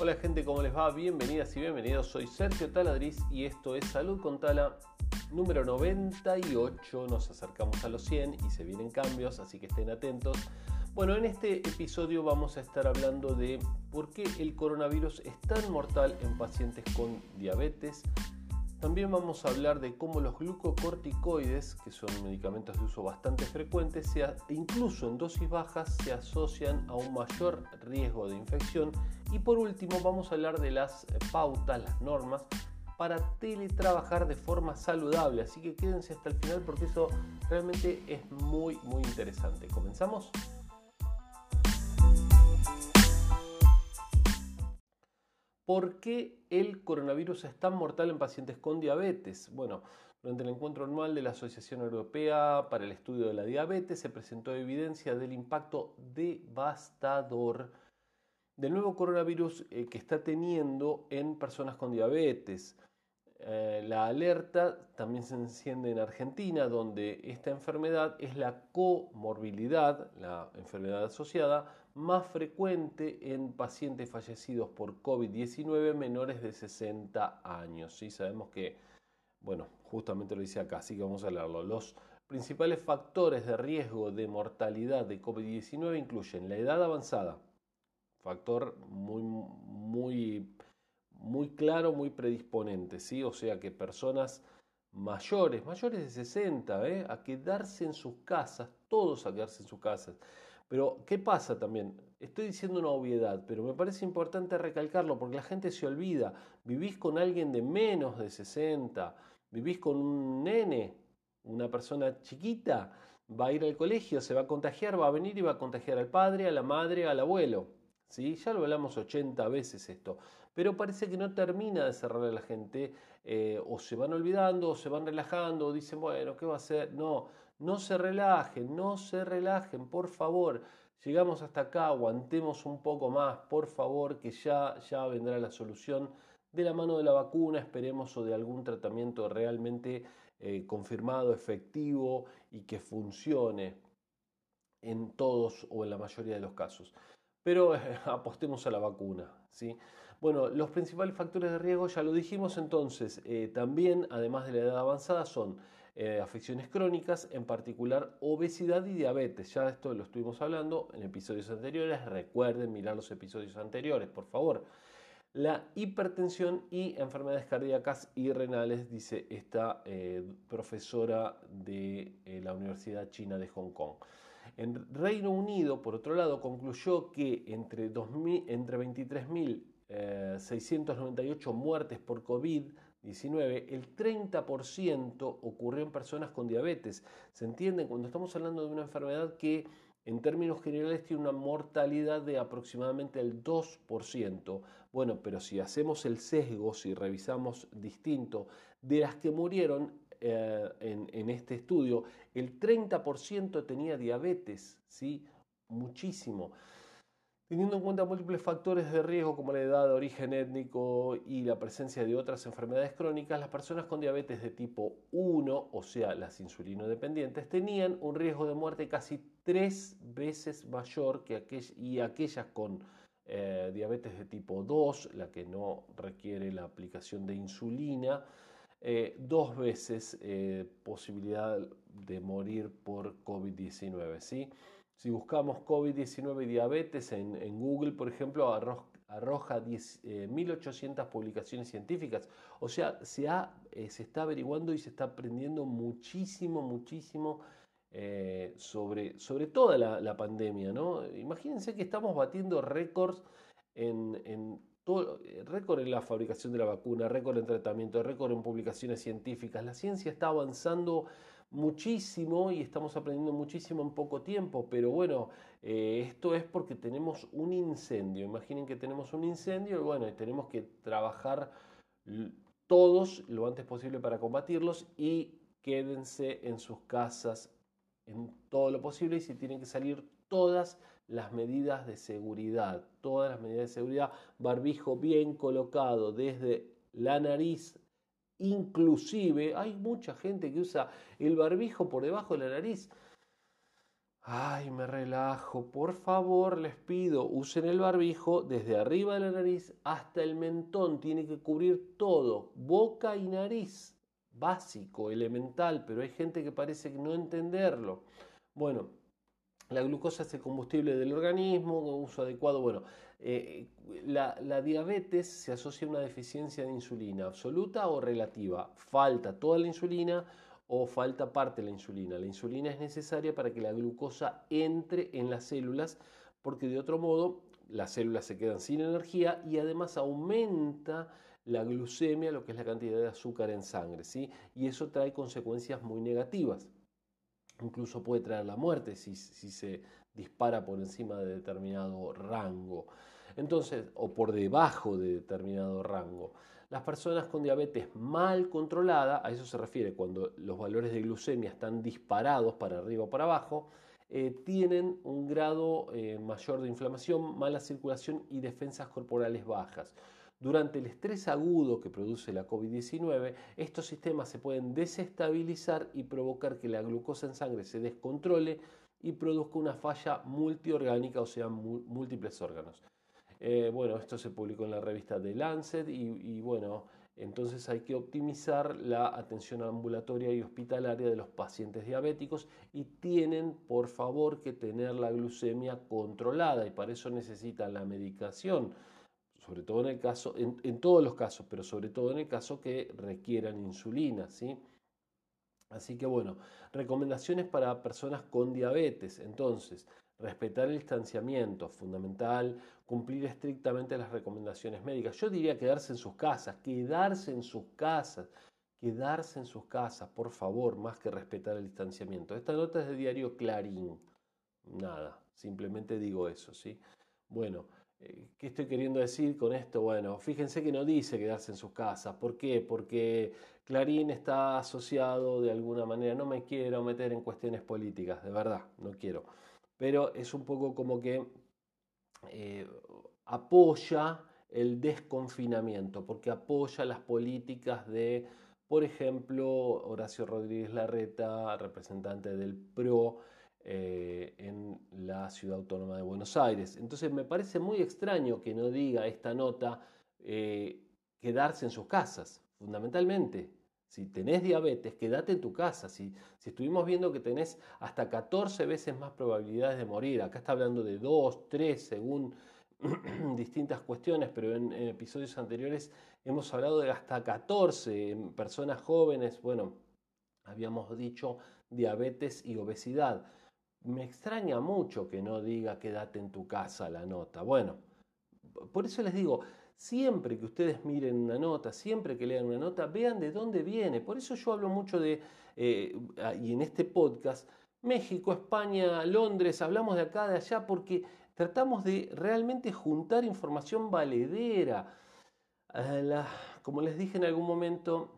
Hola gente, ¿cómo les va? Bienvenidas y bienvenidos. Soy Sergio Taladriz y esto es Salud con Tala número 98. Nos acercamos a los 100 y se vienen cambios, así que estén atentos. Bueno, en este episodio vamos a estar hablando de por qué el coronavirus es tan mortal en pacientes con diabetes, también vamos a hablar de cómo los glucocorticoides, que son medicamentos de uso bastante frecuente, incluso en dosis bajas, se asocian a un mayor riesgo de infección. Y por último vamos a hablar de las pautas, las normas para teletrabajar de forma saludable. Así que quédense hasta el final porque eso realmente es muy muy interesante. ¿Comenzamos? ¿Por qué el coronavirus es tan mortal en pacientes con diabetes? Bueno, durante el encuentro anual de la Asociación Europea para el Estudio de la Diabetes se presentó evidencia del impacto devastador del nuevo coronavirus eh, que está teniendo en personas con diabetes. Eh, la alerta también se enciende en Argentina, donde esta enfermedad es la comorbilidad, la enfermedad asociada más frecuente en pacientes fallecidos por COVID-19 menores de 60 años. ¿sí? Sabemos que, bueno, justamente lo dice acá, así que vamos a hablarlo. Los principales factores de riesgo de mortalidad de COVID-19 incluyen la edad avanzada, factor muy, muy, muy claro, muy predisponente, ¿sí? o sea que personas mayores, mayores de 60, ¿eh? a quedarse en sus casas, todos a quedarse en sus casas. Pero, ¿qué pasa también? Estoy diciendo una obviedad, pero me parece importante recalcarlo porque la gente se olvida. Vivís con alguien de menos de 60, vivís con un nene, una persona chiquita, va a ir al colegio, se va a contagiar, va a venir y va a contagiar al padre, a la madre, al abuelo. ¿Sí? Ya lo hablamos 80 veces esto, pero parece que no termina de cerrar a la gente, eh, o se van olvidando, o se van relajando, o dicen, bueno, ¿qué va a hacer? No, no se relajen, no se relajen, por favor. Llegamos hasta acá, aguantemos un poco más, por favor, que ya, ya vendrá la solución de la mano de la vacuna, esperemos, o de algún tratamiento realmente eh, confirmado, efectivo y que funcione en todos o en la mayoría de los casos. Pero eh, apostemos a la vacuna, ¿sí? Bueno, los principales factores de riesgo ya lo dijimos entonces, eh, también además de la edad avanzada son eh, afecciones crónicas, en particular obesidad y diabetes. Ya esto lo estuvimos hablando en episodios anteriores. Recuerden mirar los episodios anteriores, por favor. La hipertensión y enfermedades cardíacas y renales, dice esta eh, profesora de la Universidad China de Hong Kong. En Reino Unido, por otro lado, concluyó que entre, entre 23.698 muertes por COVID 19, el 30% ocurrió en personas con diabetes. ¿Se entiende? Cuando estamos hablando de una enfermedad que en términos generales tiene una mortalidad de aproximadamente el 2%. Bueno, pero si hacemos el sesgo, si revisamos distinto, de las que murieron eh, en, en, este estudio, el 30% tenía diabetes, ¿sí? Muchísimo. Teniendo en cuenta múltiples factores de riesgo como la edad, origen étnico y la presencia de otras enfermedades crónicas, las personas con diabetes de tipo 1, o sea, las insulino dependientes, tenían un riesgo de muerte casi tres veces mayor que aquellas con eh, diabetes de tipo 2, la que no requiere la aplicación de insulina, eh, dos veces eh, posibilidad de morir por COVID-19. ¿sí? Si buscamos COVID-19 y diabetes en, Google, por ejemplo, arroja 1.800 eh, publicaciones científicas. O sea, se, eh, se, está averiguando y se está aprendiendo muchísimo, muchísimo eh, sobre, sobre toda la, pandemia. ¿no? Imagínense que estamos batiendo récords en, en todo, en la fabricación de la vacuna, récord en tratamiento, récord en publicaciones científicas. La ciencia está avanzando muchísimo y estamos aprendiendo muchísimo en poco tiempo, pero bueno, eh, esto es porque tenemos un incendio. Imaginen que tenemos un incendio y bueno, tenemos que trabajar todos lo antes posible para combatirlos y quédense en sus casas en todo lo posible y si tienen que salir todas las medidas de seguridad, todas las medidas de seguridad, barbijo bien colocado desde la nariz Inclusive hay mucha gente que usa el barbijo por debajo de la nariz. Ay, me relajo. Por favor, les pido, usen el barbijo desde arriba de la nariz hasta el mentón. Tiene que cubrir todo, boca y nariz. Básico, elemental, pero hay gente que parece no entenderlo. Bueno, la glucosa es el combustible del organismo, uso adecuado. Bueno, eh, la, la, diabetes se asocia a una deficiencia de insulina, absoluta o relativa. Falta toda la insulina o falta parte de la insulina. La insulina es necesaria para que la glucosa entre en las células, porque de otro modo las células se quedan sin energía y además aumenta la glucemia, lo que es la cantidad de azúcar en sangre, ¿sí? Y eso trae consecuencias muy negativas. Incluso puede traer la muerte si, se dispara por encima de determinado rango. Entonces, o por debajo de determinado rango. Las personas con diabetes mal controlada, a eso se refiere cuando los valores de glucemia están disparados para arriba o para abajo, eh, tienen un grado eh, mayor de inflamación, mala circulación y defensas corporales bajas. Durante el estrés agudo que produce la COVID-19, estos sistemas se pueden desestabilizar y provocar que la glucosa en sangre se descontrole y produzca una falla multiorgánica, o sea, múltiples órganos. Eh, bueno, esto se publicó en la revista The Lancet y, bueno, entonces hay que optimizar la atención ambulatoria y hospitalaria de los pacientes diabéticos y tienen, por favor, que tener la glucemia controlada y para eso necesitan la medicación, sobre todo en el caso, en, todos los casos, pero sobre todo en el caso que requieran insulina, ¿sí? Así que bueno, recomendaciones para personas con diabetes. Entonces, respetar el distanciamiento, fundamental, cumplir estrictamente las recomendaciones médicas. Yo diría quedarse en sus casas, quedarse en sus casas, quedarse en sus casas, por favor, más que respetar el distanciamiento. Esta nota es de diario Clarín. Nada, simplemente digo eso, ¿sí? Bueno, ¿qué estoy queriendo decir con esto? Bueno, fíjense que no dice quedarse en sus casas. ¿Por qué? Porque Clarín está asociado de alguna manera, no me quiero meter en cuestiones políticas, de verdad, no quiero pero es un poco como que eh, apoya el desconfinamiento, porque apoya las políticas de, por ejemplo, Horacio Rodríguez Larreta, representante del PRO eh, en la ciudad autónoma de Buenos Aires. Entonces me parece muy extraño que no diga esta nota eh, quedarse en sus casas, fundamentalmente. Si tenés diabetes, quédate en tu casa. Si, si estuvimos viendo que tenés hasta 14 veces más probabilidades de morir, acá está hablando de 2, 3, según distintas cuestiones, pero en, episodios anteriores hemos hablado de hasta 14 en personas jóvenes. Bueno, habíamos dicho diabetes y obesidad. Me extraña mucho que no diga quédate en tu casa la nota. Bueno, por eso les digo, Siempre que ustedes miren una nota, siempre que lean una nota, vean de dónde viene. Por eso yo hablo mucho de, eh, y en este podcast, México, España, Londres, hablamos de acá, de allá, porque tratamos de realmente juntar información valedera. como les dije en algún momento,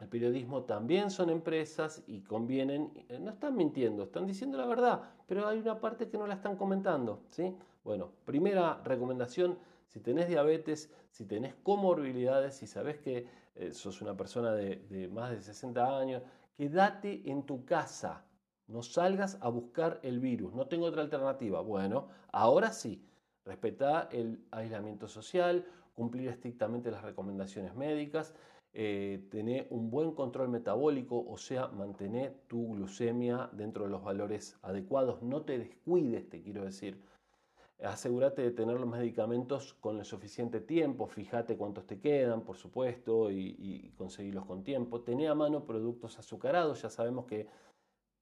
el periodismo también son empresas y convienen, eh, no están mintiendo, están diciendo la verdad, pero hay una parte que no la están comentando. ¿sí? Bueno, primera recomendación, si tenés diabetes, si tenés comorbilidades, si sabes que eh, sos una persona de, más de 60 años, quédate en tu casa. No salgas a buscar el virus. No tengo otra alternativa. Bueno, ahora sí. Respetá el aislamiento social, cumplir estrictamente las recomendaciones médicas, eh, tener un buen control metabólico, o sea, mantener tu glucemia dentro de los valores adecuados. No te descuides, te quiero decir asegúrate de tener los medicamentos con el suficiente tiempo, fíjate cuántos te quedan, por supuesto, y, conseguirlos con tiempo. Tené a mano productos azucarados, ya sabemos que,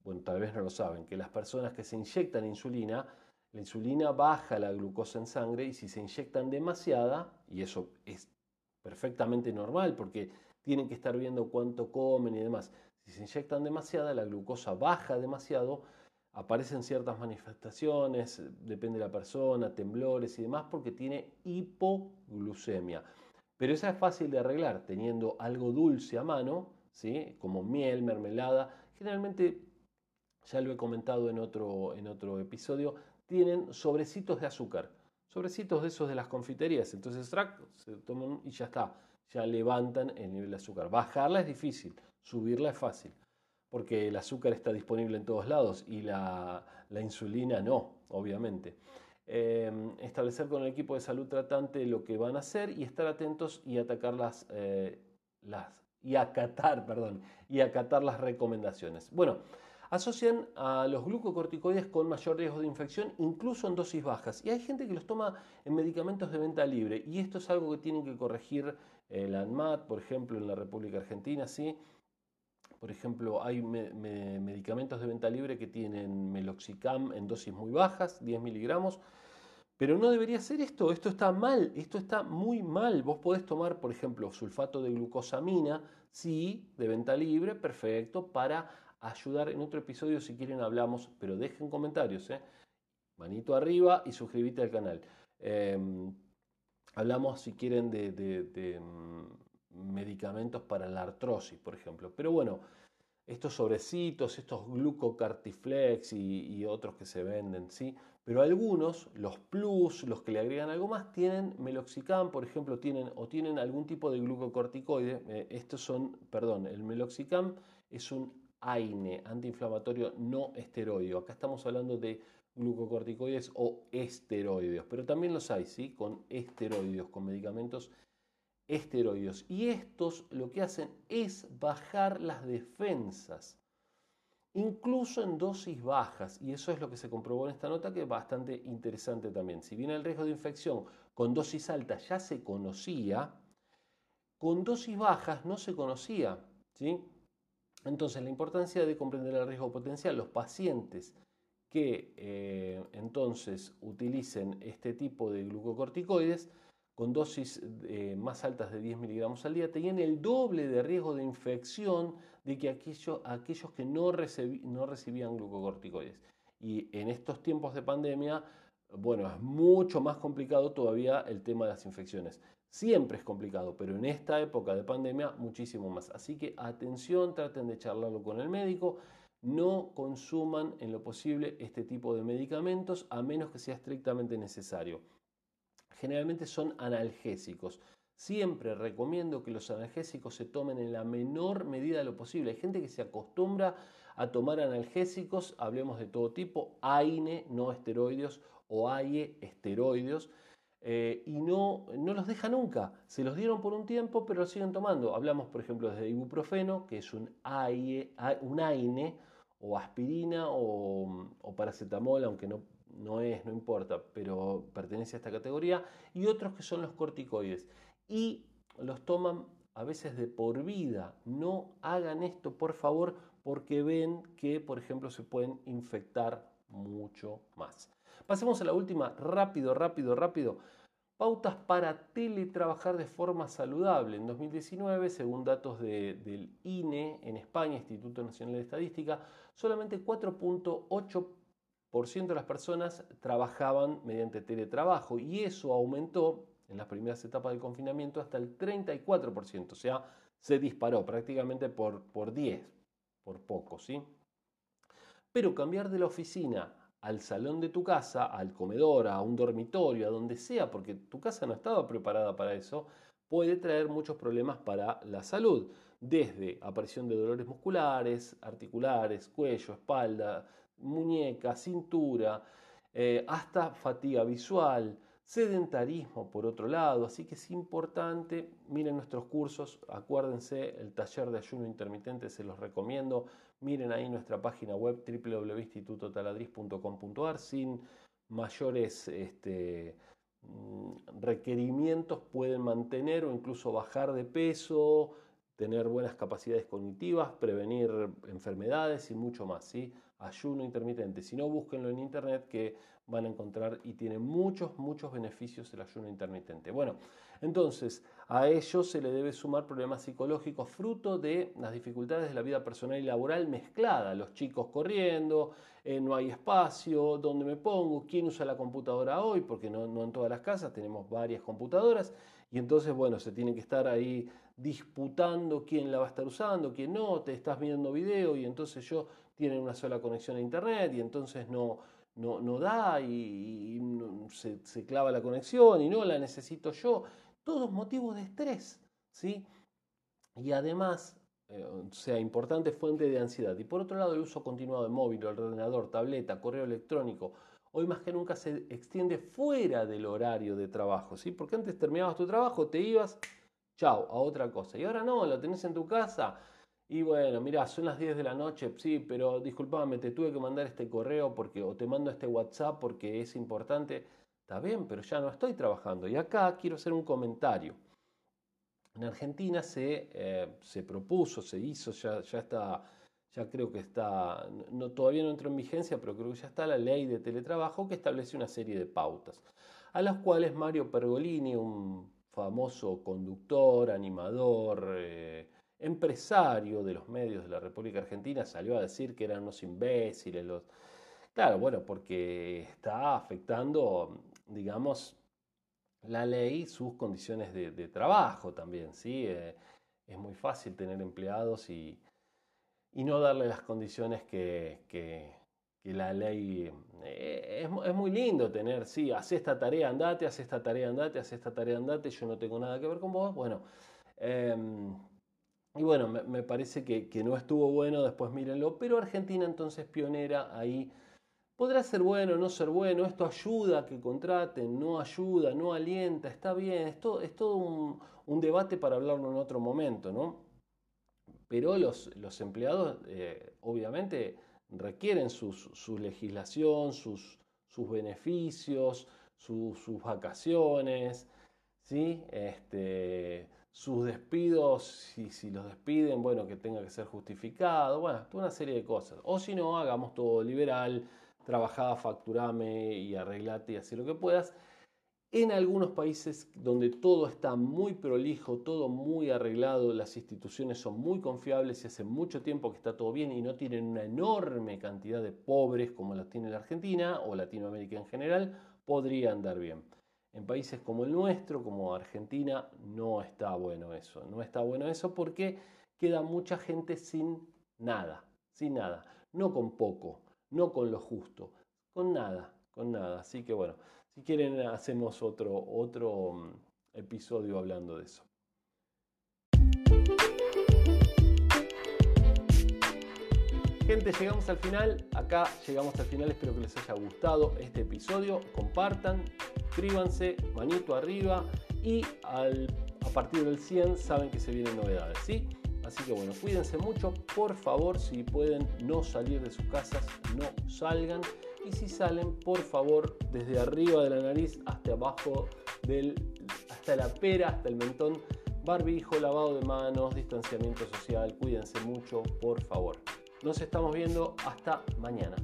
bueno, tal vez no lo saben, que las personas que se inyectan insulina, la insulina baja la glucosa en sangre y si se inyectan demasiada, y eso es perfectamente normal porque tienen que estar viendo cuánto comen y demás, si se inyectan demasiada, la glucosa baja demasiado, aparecen ciertas manifestaciones, depende de la persona, temblores y demás, porque tiene hipoglucemia. Pero esa es fácil de arreglar teniendo algo dulce a mano, ¿sí? como miel, mermelada. Generalmente, ya lo he comentado en otro, en otro episodio, tienen sobrecitos de azúcar. Sobrecitos de esos de las confiterías. Entonces, se toman y ya está. Ya levantan el nivel de azúcar. Bajarla es difícil, subirla es fácil. porque el azúcar está disponible en todos lados y la, insulina no, obviamente. Em, establecer con el equipo de salud tratante lo que van a hacer y estar atentos y atacar las, eh, las y acatar, perdón, y acatar las recomendaciones. Bueno, asocian a los glucocorticoides con mayor riesgo de infección, incluso en dosis bajas. Y hay gente que los toma en medicamentos de venta libre, y esto es algo que tienen que corregir eh, la ANMAT, por ejemplo, en la República Argentina, ¿sí? Por ejemplo, hay medicamentos de venta libre que tienen meloxicam en dosis muy bajas, 10 miligramos, pero no debería ser esto, esto está mal, esto está muy mal. Vos podés tomar, por ejemplo, sulfato de glucosamina, sí, de venta libre, perfecto, para ayudar. En otro episodio, si quieren, hablamos, pero dejen comentarios, ¿eh? manito arriba y suscríbete al canal. Em, hablamos, si quieren, de, mm, medicamentos para la artrosis, por ejemplo. Pero bueno, estos sobrecitos, estos glucocartiflex y, otros que se venden, ¿sí? Pero algunos, los plus, los que le agregan algo más, tienen meloxicam, por ejemplo, tienen o tienen algún tipo de glucocorticoide. Eh, estos son, perdón, el meloxicam es un AINE, antiinflamatorio no esteroideo. Acá estamos hablando de glucocorticoides o esteroides, pero también los hay, ¿sí? Con esteroides, con medicamentos esteroides. Y estos lo que hacen es bajar las defensas incluso en dosis bajas, y eso es lo que se comprobó en esta nota que es bastante interesante también. Si bien el riesgo de infección con dosis altas ya se conocía, con dosis bajas no se conocía. ¿sí? Entonces, la importancia de comprender el riesgo potencial, los pacientes que eh, entonces utilicen este tipo de glucocorticoides, con dosis eh, más altas de 10 miligramos al día tenían el doble de riesgo de infección de que aquellos, que no, no recibían glucocorticoides. Y en estos tiempos de pandemia, bueno, es mucho más complicado todavía el tema de las infecciones. Siempre es complicado, pero en esta época de pandemia muchísimo más. Así que atención, traten de charlarlo con el médico. No consuman en lo posible este tipo de medicamentos a menos que sea estrictamente necesario generalmente son analgésicos. Siempre recomiendo que los analgésicos se tomen en la menor medida de lo posible. Hay gente que se acostumbra a tomar analgésicos, hablemos de todo tipo, AINE, no esteroides, o AIE, esteroides, eh, y no, no los deja nunca. Se los dieron por un tiempo, pero los siguen tomando. Hablamos, por ejemplo, de ibuprofeno, que es un, un AINE, o aspirina, o, o paracetamol, aunque no no es, no importa, pero pertenece a esta categoría, y otros que son los corticoides. Y los toman a veces de por vida. No hagan esto, por favor, porque ven que, por ejemplo, se pueden infectar mucho más. Pasemos a la última, rápido, rápido, rápido. Pautas para teletrabajar de forma saludable. En 2019, según datos del INE en España, Instituto Nacional de Estadística, solamente 4.8 de las personas trabajaban mediante teletrabajo y eso aumentó en las primeras etapas del confinamiento hasta el 34%, o sea, se disparó prácticamente por, por 10, por poco, ¿sí? Pero cambiar de la oficina al salón de tu casa, al comedor, a un dormitorio, a donde sea, porque tu casa no estaba preparada para eso, puede traer muchos problemas para la salud, desde aparición de dolores musculares, articulares, cuello, espalda, muñeca, cintura, eh, hasta fatiga visual, sedentarismo por otro lado, así que es importante, miren nuestros cursos, acuérdense, el taller de ayuno intermitente se los recomiendo, miren ahí nuestra página web www.institutotaladriz.com.ar sin mayores este, mm, requerimientos pueden mantener o incluso bajar de peso, tener buenas capacidades cognitivas, prevenir enfermedades y mucho más. ¿sí? ayuno intermitente. Si no, búsquenlo en internet que van a encontrar y tiene muchos, muchos beneficios el ayuno intermitente. Bueno, entonces a ello se le debe sumar problemas psicológicos fruto de las dificultades de la vida personal y laboral mezclada. Los chicos corriendo, eh, no hay espacio, ¿dónde me pongo? ¿Quién usa la computadora hoy? Porque no, no en todas las casas tenemos varias computadoras y entonces, bueno, se tiene que estar ahí disputando quién la va a estar usando, quién no, te estás viendo video y entonces yo tienen una sola conexión a internet y entonces no, no, da y, se, clava la conexión y no la necesito yo. Todos motivos de estrés, ¿sí? Y además, eh, sea importante fuente de ansiedad. Y por otro lado, el uso continuado de móvil, ordenador, tableta, correo electrónico, hoy más que nunca se extiende fuera del horario de trabajo, ¿sí? Porque antes terminabas tu trabajo, te ibas, chao, a otra cosa. Y ahora no, lo tenés en tu casa. Y bueno, mira, son las 10 de la noche, sí, pero disculpame, te tuve que mandar este correo porque, o te mando este WhatsApp porque es importante. Está bien, pero ya no estoy trabajando. Y acá quiero hacer un comentario. En Argentina se, eh, se propuso, se hizo, ya, ya está ya creo que está, no, todavía no entró en vigencia, pero creo que ya está la ley de teletrabajo que establece una serie de pautas, a las cuales Mario Pergolini, un famoso conductor, animador, eh, empresario de los medios de la República Argentina, salió a decir que eran unos imbéciles. Los... Claro, bueno, porque está afectando, digamos, la ley sus condiciones de, trabajo también, ¿sí? Eh, es muy fácil tener empleados y y no darle las condiciones que, que, la ley... Eh, es, muy lindo tener, sí, haz esta tarea, andate, haz esta tarea, andate, haz esta tarea, andate, yo no tengo nada que ver con vos. Bueno, em, y bueno, me, parece que, que, no estuvo bueno, después mírenlo, pero Argentina entonces pionera ahí. Podrá ser bueno, no ser bueno, esto ayuda a que contraten, no ayuda, no alienta, está bien, es todo, es todo un, un debate para hablarlo en otro momento, ¿no? pero los, los empleados eh, obviamente requieren su legislación, sus, sus beneficios, sus vacaciones, ¿sí? este, sus despidos, si, si, los despiden, bueno, que tenga que ser justificado, bueno, toda una serie de cosas. O si no, hagamos todo liberal, trabajá, facturame y arreglate y así lo que puedas. En algunos países donde todo está muy prolijo, todo muy arreglado, las instituciones son muy confiables y hace mucho tiempo que está todo bien y no tienen una enorme cantidad de pobres como las tiene la Argentina o Latinoamérica en general, podría andar bien. En países como el nuestro, como Argentina, no está bueno eso. No está bueno eso porque queda mucha gente sin nada, sin nada. No con poco, no con lo justo, con nada, con nada. Así que bueno. Si quieren, hacemos otro, otro mm, episodio hablando de eso. Gente, llegamos al final. Acá llegamos al final. Espero que les haya gustado este episodio. Compartan, suscríbanse, manito arriba. Y a partir del 100 saben que se vienen novedades, ¿sí? Así que bueno, cuídense mucho. Por favor, si pueden no salir de sus casas, no salgan y si salen, por favor, desde arriba de la nariz hasta abajo del, hasta la pera, hasta el mentón, barbijo, lavado de manos, distanciamiento social, cuídense mucho, por favor. Nos estamos viendo hasta mañana.